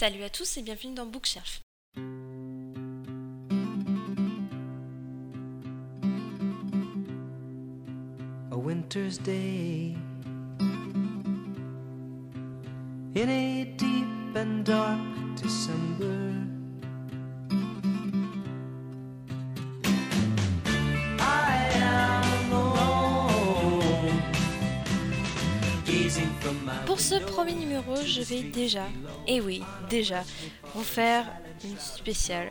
Salut à tous et bienvenue dans Bookshelf. A winter's day in a deep and dark December. Pour ce premier numéro, je vais déjà, et oui, déjà, vous faire une spéciale.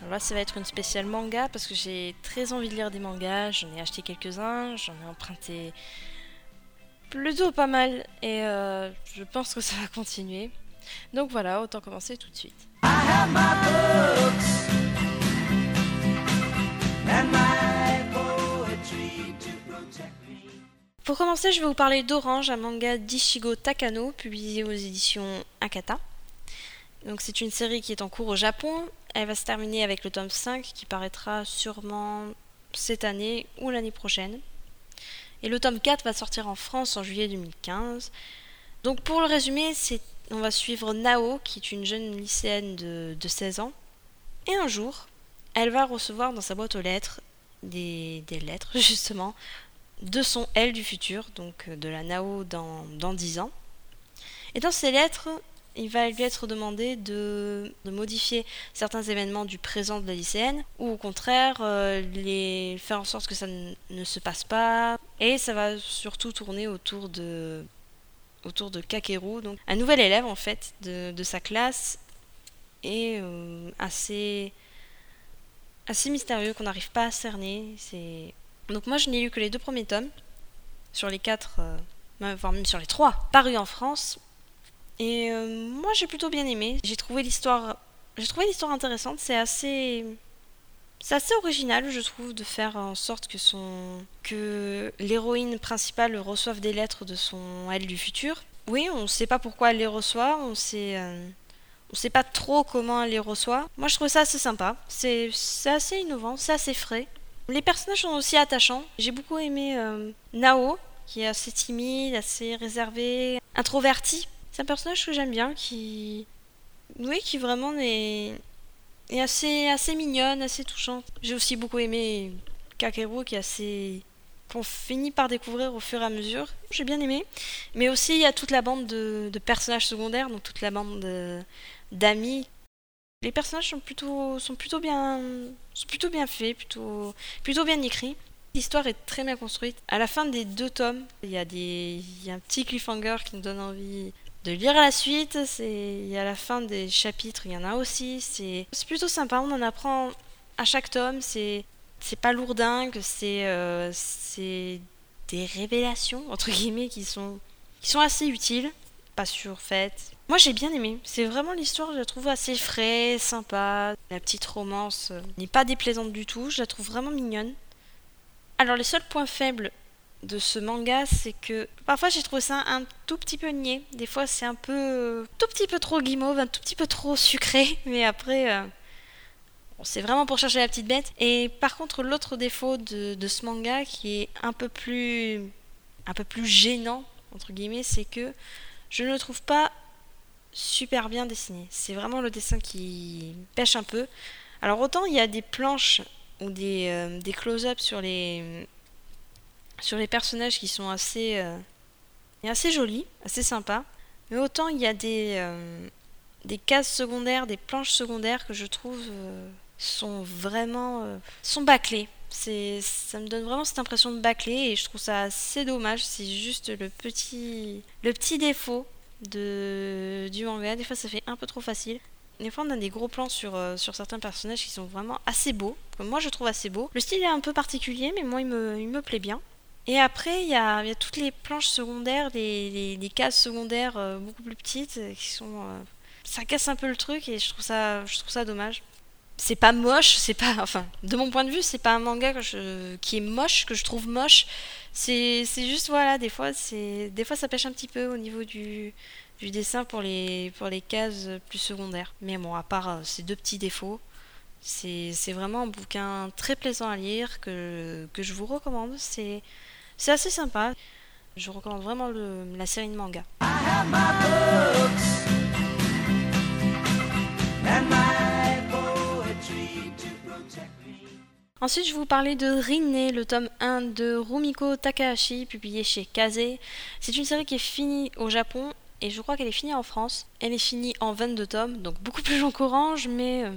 Alors là, ça va être une spéciale manga parce que j'ai très envie de lire des mangas. J'en ai acheté quelques-uns, j'en ai emprunté plutôt pas mal et euh, je pense que ça va continuer. Donc voilà, autant commencer tout de suite. I have my books Pour commencer, je vais vous parler d'Orange, un manga d'Ishigo Takano, publié aux éditions Akata. Donc c'est une série qui est en cours au Japon. Elle va se terminer avec le tome 5 qui paraîtra sûrement cette année ou l'année prochaine. Et le tome 4 va sortir en France en juillet 2015. Donc pour le résumer, on va suivre Nao, qui est une jeune lycéenne de, de 16 ans. Et un jour, elle va recevoir dans sa boîte aux lettres des lettres, justement, de son elle du futur, donc euh, de la Nao dans, dans 10 ans. Et dans ces lettres, il va lui être demandé de, modifier certains événements du présent de la lycéenne, ou au contraire, euh, les, faire en sorte que ça ne, se passe pas. Et ça va surtout tourner autour de, autour Kakeru, donc un nouvel élève en fait de, sa classe, et euh, assez, mystérieux qu'on n'arrive pas à cerner. Donc moi je n'ai lu que les deux premiers tomes sur les quatre, euh, même- voire même sur les trois, parus en France. Et euh, moi j'ai plutôt bien aimé. J'ai trouvé l'histoire, intéressante. C'est assez, c'est assez original je trouve de faire en sorte que son, que l'héroïne principale reçoive des lettres de son elle du futur. Oui, on ne sait pas pourquoi elle les reçoit. On sait, euh, on sait pas trop comment elle les reçoit. Moi je trouve ça assez sympa. C'est assez innovant, c'est assez frais. Les personnages sont aussi attachants. J'ai beaucoup aimé euh, Nao, qui est assez timide, assez réservé, introverti. C'est un personnage que j'aime bien, qui, oui, qui vraiment est, est assez, assez mignonne, assez touchante. J'ai aussi beaucoup aimé Kakeru, qui est assez qu'on finit par découvrir au fur et à mesure. J'ai bien aimé. Mais aussi, il y a toute la bande de, de personnages secondaires, donc toute la bande de- d'amis. Les personnages sont plutôt, sont plutôt bien, sont plutôt bien faits, plutôt, plutôt bien écrits. L'histoire est très bien construite. À la fin des deux tomes, il y a des, il y a un petit cliffhanger qui nous donne envie de lire la suite. C'est, il y a la fin des chapitres, il y en a aussi. C'est, c'est plutôt sympa. On en apprend à chaque tome. C'est, c'est pas lourdingue. C'est, euh, c'est des révélations entre guillemets qui sont, qui sont assez utiles, pas surfaites. Moi j'ai bien aimé. C'est vraiment l'histoire, je la trouve assez frais, sympa. La petite romance euh, n'est pas déplaisante du tout. Je la trouve vraiment mignonne. Alors les seuls points faibles de ce manga, c'est que parfois j'ai trouvé ça un tout petit peu niais. Des fois c'est un peu euh, tout petit peu trop guimauve, un tout petit peu trop sucré, mais après euh, c'est vraiment pour chercher la petite bête. Et par contre l'autre défaut de, de ce manga qui est un peu plus un peu plus gênant entre guillemets, c'est que je ne trouve pas super bien dessiné. C'est vraiment le dessin qui pêche un peu. Alors autant il y a des planches ou des, euh, des close-ups sur les sur les personnages qui sont assez euh, assez jolis, assez sympas. Mais autant il y a des euh, des cases secondaires, des planches secondaires que je trouve sont vraiment sont bâclées. C'est ça me donne vraiment cette impression de bâclé et je trouve ça assez dommage. C'est juste le petit le petit défaut de du manga. Des fois ça fait un peu trop facile. Des fois, on a des gros plans sur, euh, sur certains personnages qui sont vraiment assez beaux. que moi, je trouve assez beau. Le style est un peu particulier, mais moi, il me, il me plaît bien. Et après, il y y a toutes les planches secondaires, les, cases secondaires euh, beaucoup plus petites, euh, qui sont... ça casse un peu le truc et je trouve ça, je trouve ça dommage. C'est pas moche, c'est pas... Enfin, de mon point de vue, c'est pas un manga qui est moche, que je trouve moche. C'est juste, voilà, des fois, c'est des fois, ça pêche un petit peu au niveau du, du dessin pour les, pour les cases plus secondaires. Mais bon, à part euh, ces deux petits défauts, c'est vraiment un bouquin très plaisant à lire que, que je vous recommande. C'est c'est assez sympa. Je recommande vraiment la série de manga. Ensuite, je vais vous parler de Rinne, le tome 1 de Rumiko Takahashi, publié chez Kaze. C'est une série qui est finie au Japon et je crois qu'elle est finie en France. Elle est finie en 22 tomes, donc beaucoup plus long qu'Orange, mais euh,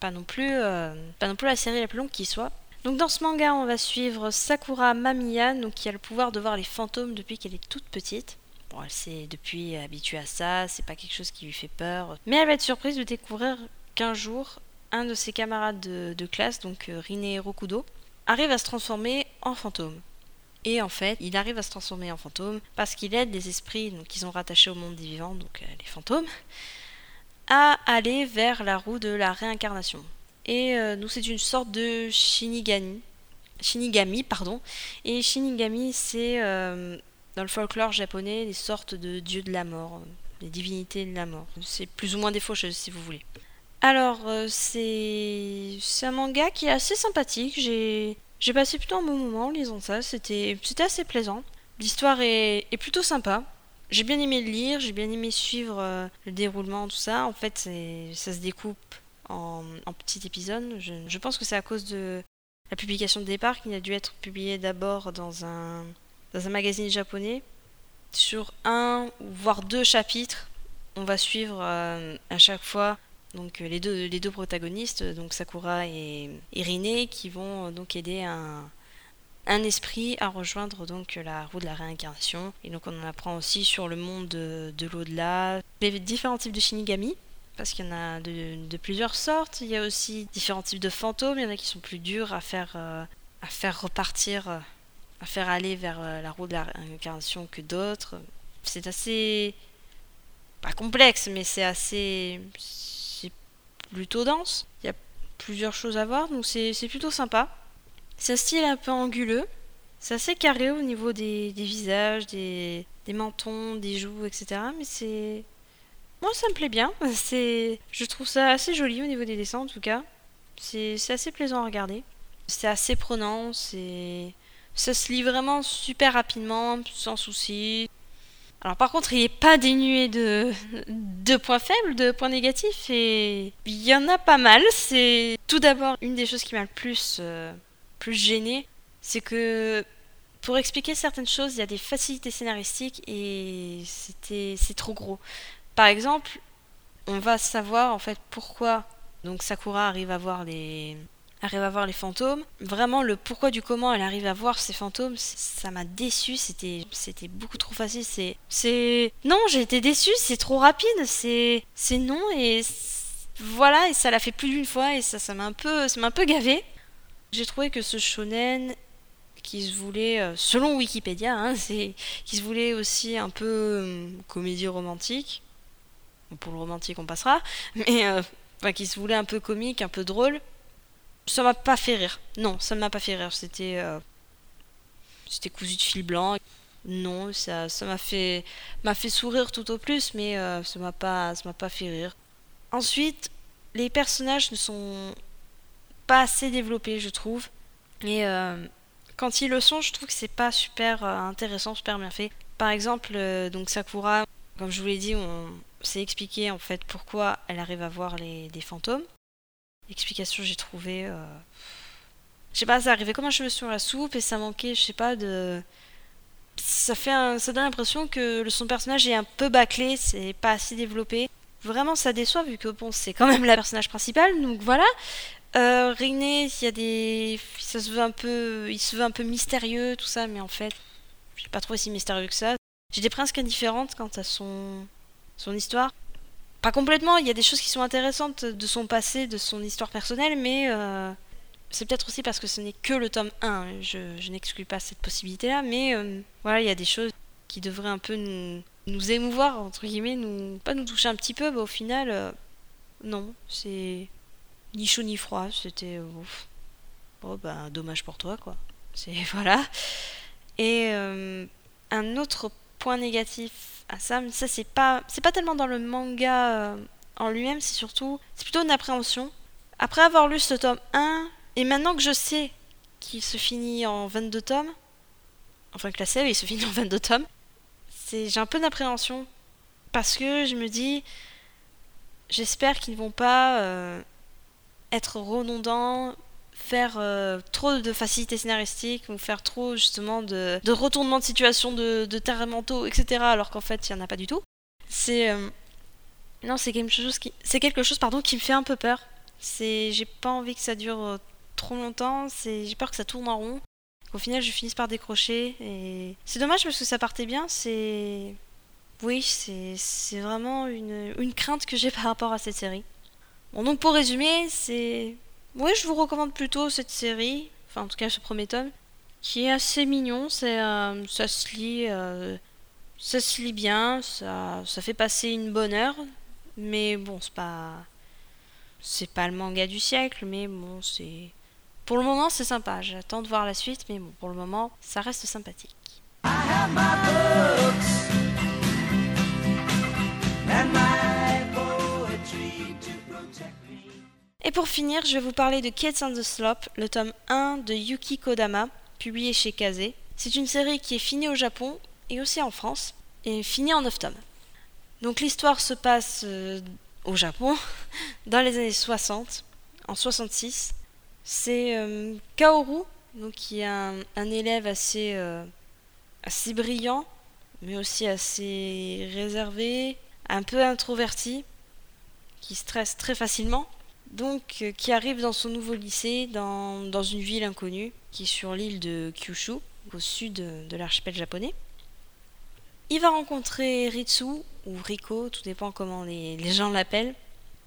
pas, non plus, euh, pas non plus la série la plus longue qui soit. Donc dans ce manga, on va suivre Sakura Mamiya, qui a le pouvoir de voir les fantômes depuis qu'elle est toute petite. Bon, elle s'est depuis habituée à ça, c'est pas quelque chose qui lui fait peur. Mais elle va être surprise de découvrir qu'un jour, un de ses camarades de, classe, donc euh, Rine Rokudo, arrive à se transformer en fantôme. Et en fait, il arrive à se transformer en fantôme parce qu'il aide des esprits donc, qui sont rattachés au monde des vivants, donc euh, les fantômes, à aller vers la roue de la réincarnation. Et euh, donc c'est une sorte de Shinigami. Shinigami, pardon. Et Shinigami, c'est euh, dans le folklore japonais des sortes de dieux de la mort, des divinités de la mort. C'est plus ou moins des faucheuses si vous voulez. Alors, euh, c'est un manga qui est assez sympathique. J'ai passé plutôt un bon moment en lisant ça. C'était assez plaisant. L'histoire est, est plutôt sympa. J'ai bien aimé le lire, j'ai bien aimé suivre euh, le déroulement, tout ça. En fait, ça se découpe en, en petits épisodes. Je, pense que c'est à cause de la publication de départ qui a dû être publié d'abord dans un, dans un magazine japonais. Sur un voire deux chapitres, on va suivre euh, à chaque fois donc euh, les deux, les deux protagonistes, donc Sakura et, et Rine, qui vont euh, donc aider un, un esprit à rejoindre donc la roue de la réincarnation. Et donc on en apprend aussi sur le monde de, de l'au-delà, les différents types de Shinigami, parce qu'il y en a de, plusieurs sortes. Il y a aussi différents types de fantômes, il y en a qui sont plus durs à faire, euh, à faire repartir, euh, à faire aller vers euh, la roue de la réincarnation que d'autres. C'est assez... pas complexe, mais c'est assez... plutôt dense. Il y a plusieurs choses à voir, donc c'est plutôt sympa. C'est un style un peu anguleux. C'est assez carré au niveau des, des visages, des, des mentons, des joues, etc. Mais c'est. Moi, ça me plaît bien. Je trouve ça assez joli au niveau des dessins, en tout cas. C'est assez plaisant à regarder. C'est assez prenant. Ça se lit vraiment super rapidement, sans souci. Alors par contre, il n'est pas dénué de, points faibles, de points négatifs, et il y en a pas mal. C'est tout d'abord une des choses qui m'a le plus, euh, plus gêné, c'est que pour expliquer certaines choses, il y a des facilités scénaristiques et c'était c'est trop gros. Par exemple, on va savoir en fait pourquoi donc Sakura arrive à voir les arrive à voir les fantômes. Vraiment le pourquoi du comment elle arrive à voir ces fantômes, ça m'a déçu, c'était c'était beaucoup trop facile, c'est c'est non, j'ai été déçue, c'est trop rapide, c'est c'est non et voilà et ça l'a fait plus d'une fois et ça ça m'a un peu ça m'a un peu gavé. J'ai trouvé que ce shonen qui se voulait, euh, selon Wikipédia, hein, c'est qui se voulait aussi un peu euh, comédie romantique. Pour le romantique, on passera, mais euh, qui se voulait un peu comique, un peu drôle. Ça m'a pas fait rire. Non, ça m'a pas fait rire. C'était euh, c'était cousu de fil blanc. Non, ça ça m'a fait m'a fait sourire tout au plus, mais euh, ça m'a pas ça m'a pas fait rire. Ensuite, les personnages ne sont pas assez développés, je trouve. Et euh, quand ils le sont, je trouve que c'est pas super intéressant, super bien fait. Par exemple, donc Sakura, comme je vous l'ai dit, on s'est expliqué en fait pourquoi elle arrive à voir les, des fantômes. L'explication, j'ai trouvé. euh, Je sais pas, ça arrivait comme un cheveu sur la soupe et ça manquait, je sais pas, de. Ça fait ça donne l'impression que son personnage est un peu bâclé, c'est pas assez développé. Vraiment, ça déçoit vu que bon, c'est quand même la personnage principale, donc voilà. Euh, Rinne, il y a des, ça se veut un peu, il se veut un peu mystérieux, tout ça, mais en fait, j'ai pas trouvé si mystérieux que ça. J'ai des presque indifférentes quant à son, son histoire. Pas complètement, il y a des choses qui sont intéressantes de son passé, de son histoire personnelle, mais euh, c'est peut-être aussi parce que ce n'est que le tome 1. Je, n'exclus pas cette possibilité-là, mais euh, voilà, il y a des choses qui devraient un peu nous, émouvoir, entre guillemets, nous, pas nous toucher un petit peu, bah, au final, euh, non, c'est ni chaud ni froid, c'était ouf. Bon, bah, dommage pour toi, quoi. C'est voilà. Et un autre point négatif à ça, mais ça c'est pas, c'est pas tellement dans le manga euh, en lui-même, c'est surtout, c'est plutôt une appréhension. Après avoir lu ce tome 1, et maintenant que je sais qu'il se finit en 22 tomes, enfin que la série se finit en 22 tomes, c'est, j'ai un peu d'appréhension. Parce que je me dis, j'espère qu'ils ne vont pas euh, être redondants faire euh, trop de facilité scénaristique ou faire trop justement de, de retournement de situation, de, de mentaux, etc. Alors qu'en fait, il n'y en a pas du tout. C'est. euh, non, c'est quelque chose qui. C'est quelque chose, pardon, qui me fait un peu peur. C'est. J'ai pas envie que ça dure euh, trop longtemps. C'est. J'ai peur que ça tourne en rond. Au final, je finisse par décrocher. Et. C'est dommage parce que ça partait bien. C'est. Oui, c'est c'est vraiment une, une crainte que j'ai par rapport à cette série. Bon, donc pour résumer, c'est. Oui, je vous recommande plutôt cette série, enfin en tout cas ce premier tome, qui est assez mignon. C'est, euh, ça se lit, euh, ça se lit bien, ça, ça fait passer une bonne heure. Mais bon, c'est pas, c'est pas le manga du siècle, mais bon, c'est, pour le moment, c'est sympa. J'attends de voir la suite, mais bon, pour le moment, ça reste sympathique. I have my books Et pour finir, je vais vous parler de Kids on the Slope, le tome 1 de Yuki Kodama, publié chez Kaze. C'est une série qui est finie au Japon et aussi en France, et finie en 9 tomes. Donc l'histoire se passe euh, au Japon, dans les années 60, en 66. C'est euh, Kaoru, donc qui est un, élève assez, euh, assez brillant, mais aussi assez réservé, un peu introverti, qui stresse très facilement donc euh, qui arrive dans son nouveau lycée dans, dans une ville inconnue qui est sur l'île de Kyushu au sud de, l'archipel japonais. Il va rencontrer Ritsu ou Riko, tout dépend comment les, les gens l'appellent,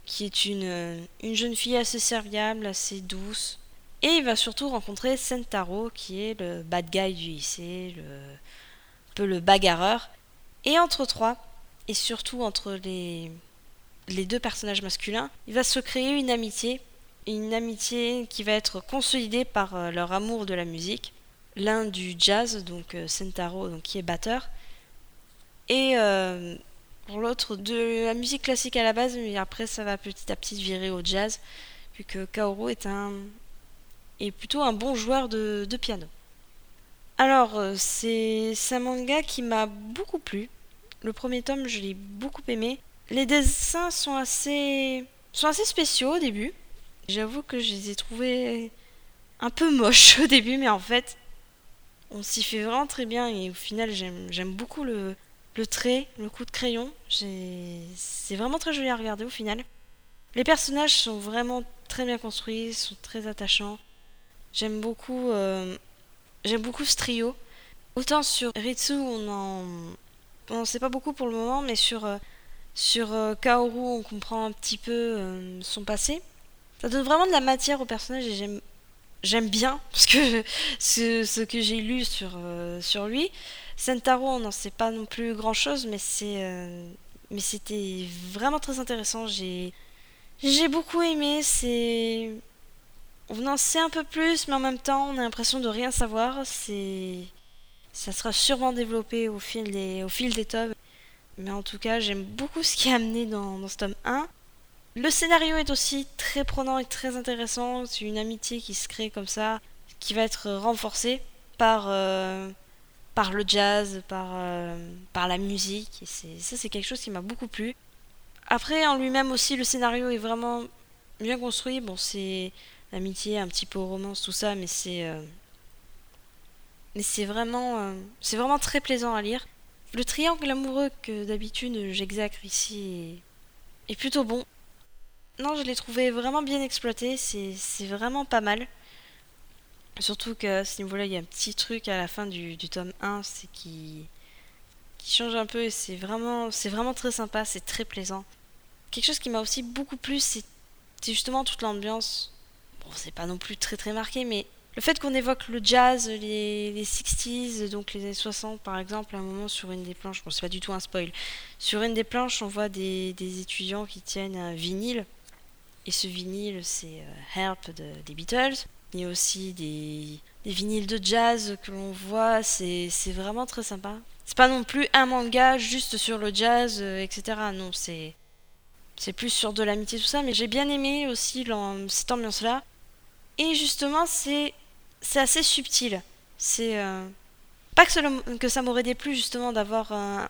qui est une, euh, une jeune fille assez serviable, assez douce. Et il va surtout rencontrer Sentaro qui est le bad guy du lycée, le, un peu le bagarreur. Et entre trois, et surtout entre les, les deux personnages masculins, il va se créer une amitié, une amitié qui va être consolidée par euh, leur amour de la musique. L'un du jazz, donc euh, Sentaro, donc qui est batteur, et euh, pour l'autre de la musique classique à la base, mais après ça va petit à petit virer au jazz, vu que Kaoru est un est plutôt un bon joueur de, de piano. Alors c'est un manga qui m'a beaucoup plu. Le premier tome, je l'ai beaucoup aimé. Les dessins sont assez, sont assez spéciaux au début. J'avoue que je les ai trouvés un peu moches au début, mais en fait, on s'y fait vraiment très bien et au final, j'aime beaucoup le, le trait, le coup de crayon. C'est vraiment très joli à regarder au final. Les personnages sont vraiment très bien construits, sont très attachants. J'aime beaucoup, euh, j'aime beaucoup ce trio. Autant sur Ritsu, on en, on sait pas beaucoup pour le moment, mais sur euh, sur euh, Kaoru, on comprend un petit peu euh, son passé. Ça donne vraiment de la matière au personnage et j'aime j'aime bien parce que ce, que j'ai lu sur euh, sur lui. Sentaro, on n'en sait pas non plus grand chose, mais c'est mais c'était vraiment très intéressant. J'ai j'ai beaucoup aimé. C'est on en sait un peu plus, mais en même temps, on a l'impression de rien savoir. C'est ça sera sûrement développé au fil des au fil des tomes. Mais en tout cas, j'aime beaucoup ce qui est amené dans, dans ce tome 1. Le scénario est aussi très prenant et très intéressant. C'est une amitié qui se crée comme ça, qui va être renforcée par, euh, par le jazz, par, euh, par la musique. Et ça, c'est quelque chose qui m'a beaucoup plu. Après, en lui-même aussi, le scénario est vraiment bien construit. Bon, c'est l'amitié, un petit peu romance, tout ça, mais c'est. euh, mais c'est vraiment, c'est vraiment très plaisant à lire. Le triangle amoureux que d'habitude j'exacre ici est, plutôt bon. Non, je l'ai trouvé vraiment bien exploité, c'est vraiment pas mal. Surtout qu'à ce niveau-là, il y a un petit truc à la fin du, tome 1, c'est qui, qui change un peu et c'est vraiment, c'est vraiment très sympa, c'est très plaisant. Quelque chose qui m'a aussi beaucoup plu, c'est justement toute l'ambiance. Bon, c'est pas non plus très très marqué, mais le fait qu'on évoque le jazz, les, les 60s, donc les années 60 par exemple, à un moment sur une des planches, bon c'est pas du tout un spoil, sur une des planches on voit des, étudiants qui tiennent un vinyle, et ce vinyle c'est euh, des Beatles, il y a aussi des, des vinyles de jazz que l'on voit, c'est vraiment très sympa. C'est pas non plus un manga juste sur le jazz, euh, etc. Non, c'est c'est plus sur de l'amitié tout ça, mais j'ai bien aimé aussi cette ambiance-là. Et justement, c'est c'est assez subtil. C'est euh, pas que, cela- que ça m'aurait déplu justement d'avoir un,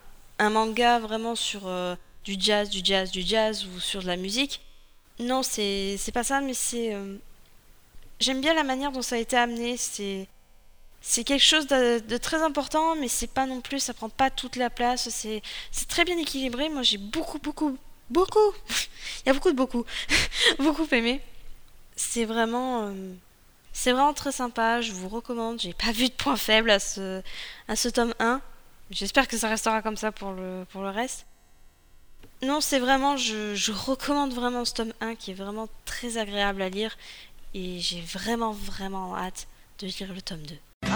manga vraiment sur euh, du jazz, du jazz, du jazz ou sur de la musique. Non, c'est pas ça, mais c'est euh, j'aime bien la manière dont ça a été amené. C'est c'est quelque chose de, de très important, mais c'est pas non plus, ça prend pas toute la place. C'est c'est très bien équilibré. Moi, j'ai beaucoup, beaucoup, beaucoup. Il y a beaucoup de beaucoup, beaucoup aimé. C'est vraiment, c'est vraiment très sympa. Je vous recommande. J'ai pas vu de point faible à ce à ce tome 1. J'espère que ça restera comme ça pour le reste. Non, c'est vraiment, je, je recommande vraiment ce tome 1 qui est vraiment très agréable à lire et j'ai vraiment, vraiment hâte de lire le tome 2. I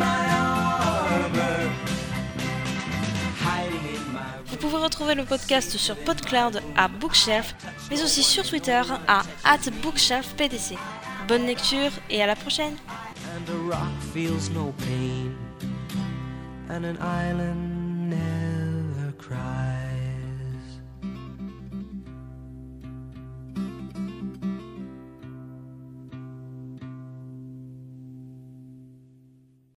am Vous pouvez retrouver le podcast sur PodCloud à Bookshelf, mais aussi sur Twitter à @bookshelfpdc. Bonne lecture et à la prochaine